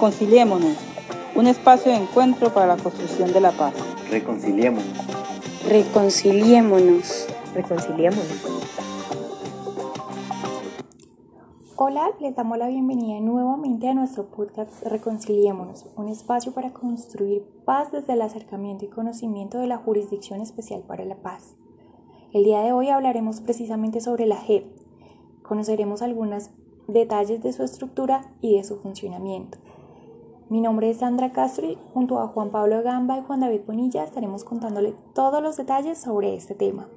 Reconciliémonos, un espacio de encuentro para la construcción de la paz. Reconciliémonos. Reconciliémonos. Reconciliémonos. Hola, les damos la bienvenida nuevamente a nuestro podcast Reconciliémonos, un espacio para construir paz desde el acercamiento y conocimiento de la Jurisdicción Especial para la Paz. El día de hoy hablaremos precisamente sobre la JEP. Conoceremos algunos detalles de su estructura y de su funcionamiento. Mi nombre es Sandra Castro y junto a Juan Pablo Gamba y Juan David Bonilla estaremos contándole todos los detalles sobre este tema.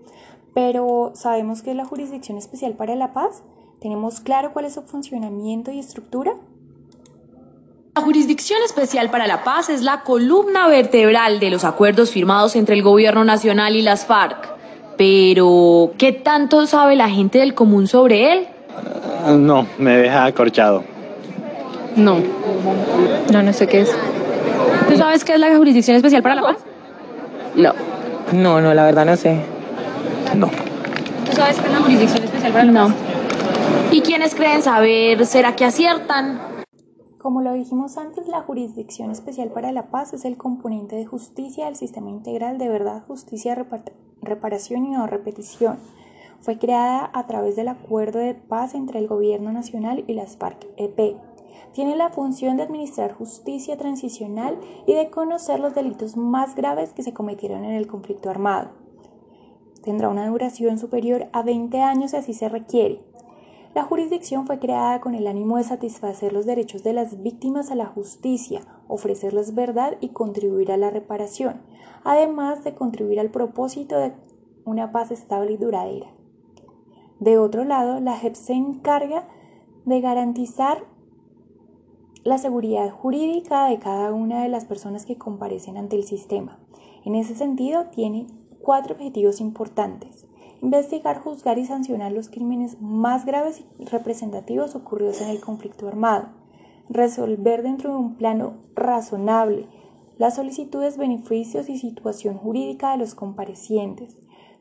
Pero ¿sabemos qué es la Jurisdicción Especial para la Paz? ¿Tenemos claro cuál es su funcionamiento y estructura? La Jurisdicción Especial para la Paz es la columna vertebral de los acuerdos firmados entre el Gobierno Nacional y las FARC. Pero, ¿qué tanto sabe la gente del común sobre él? No, me deja acorchado. No. No, no sé qué es. ¿Tú sabes qué es la Jurisdicción Especial para la Paz? No. No, no, la verdad no sé. No. ¿Tú sabes qué es la Jurisdicción Especial para la Paz? No. ¿Y quiénes creen saber? ¿Será que aciertan? Como lo dijimos antes, la Jurisdicción Especial para la Paz es el componente de justicia del sistema integral de verdad, justicia, reparación y no repetición. Fue creada a través del acuerdo de paz entre el Gobierno Nacional y las FARC-EP tiene la función de administrar justicia transicional y de conocer los delitos más graves que se cometieron en el conflicto armado. Tendrá una duración superior a 20 años si así se requiere. La jurisdicción fue creada con el ánimo de satisfacer los derechos de las víctimas a la justicia, ofrecerles verdad y contribuir a la reparación, además de contribuir al propósito de una paz estable y duradera. De otro lado, la JEP se encarga de garantizar la seguridad jurídica de cada una de las personas que comparecen ante el sistema. En ese sentido, tiene cuatro objetivos importantes. Investigar, juzgar y sancionar los crímenes más graves y representativos ocurridos en el conflicto armado. Resolver dentro de un plano razonable las solicitudes, beneficios y situación jurídica de los comparecientes.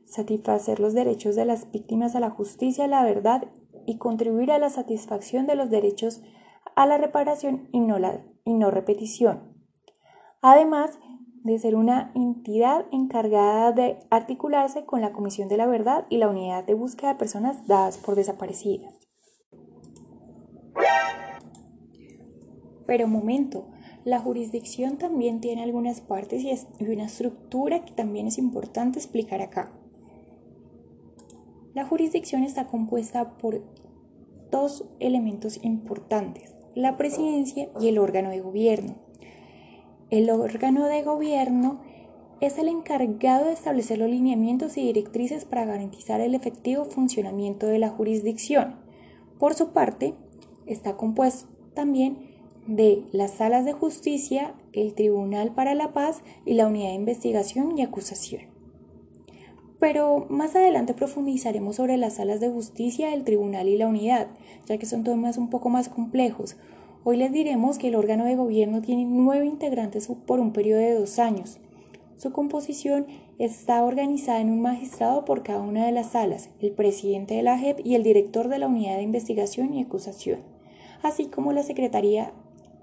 Satisfacer los derechos de las víctimas a la justicia, a la verdad y contribuir a la satisfacción de los derechos a la reparación y no, la, y no repetición. Además de ser una entidad encargada de articularse con la Comisión de la Verdad y la Unidad de Búsqueda de Personas dadas por desaparecidas. Pero momento, la jurisdicción también tiene algunas partes y una estructura que también es importante explicar acá. La jurisdicción está compuesta por dos elementos importantes la presidencia y el órgano de gobierno. El órgano de gobierno es el encargado de establecer los lineamientos y directrices para garantizar el efectivo funcionamiento de la jurisdicción. Por su parte, está compuesto también de las salas de justicia, el Tribunal para la Paz y la Unidad de Investigación y Acusación. Pero más adelante profundizaremos sobre las salas de justicia, el tribunal y la unidad, ya que son temas un poco más complejos. Hoy les diremos que el órgano de gobierno tiene nueve integrantes por un periodo de dos años. Su composición está organizada en un magistrado por cada una de las salas, el presidente de la JEP y el director de la unidad de investigación y acusación, así como la Secretaría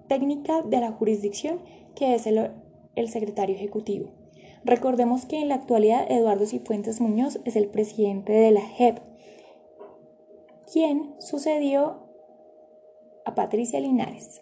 Técnica de la Jurisdicción, que es el, el secretario ejecutivo. Recordemos que en la actualidad Eduardo Cifuentes Muñoz es el presidente de la JEP, quien sucedió a Patricia Linares.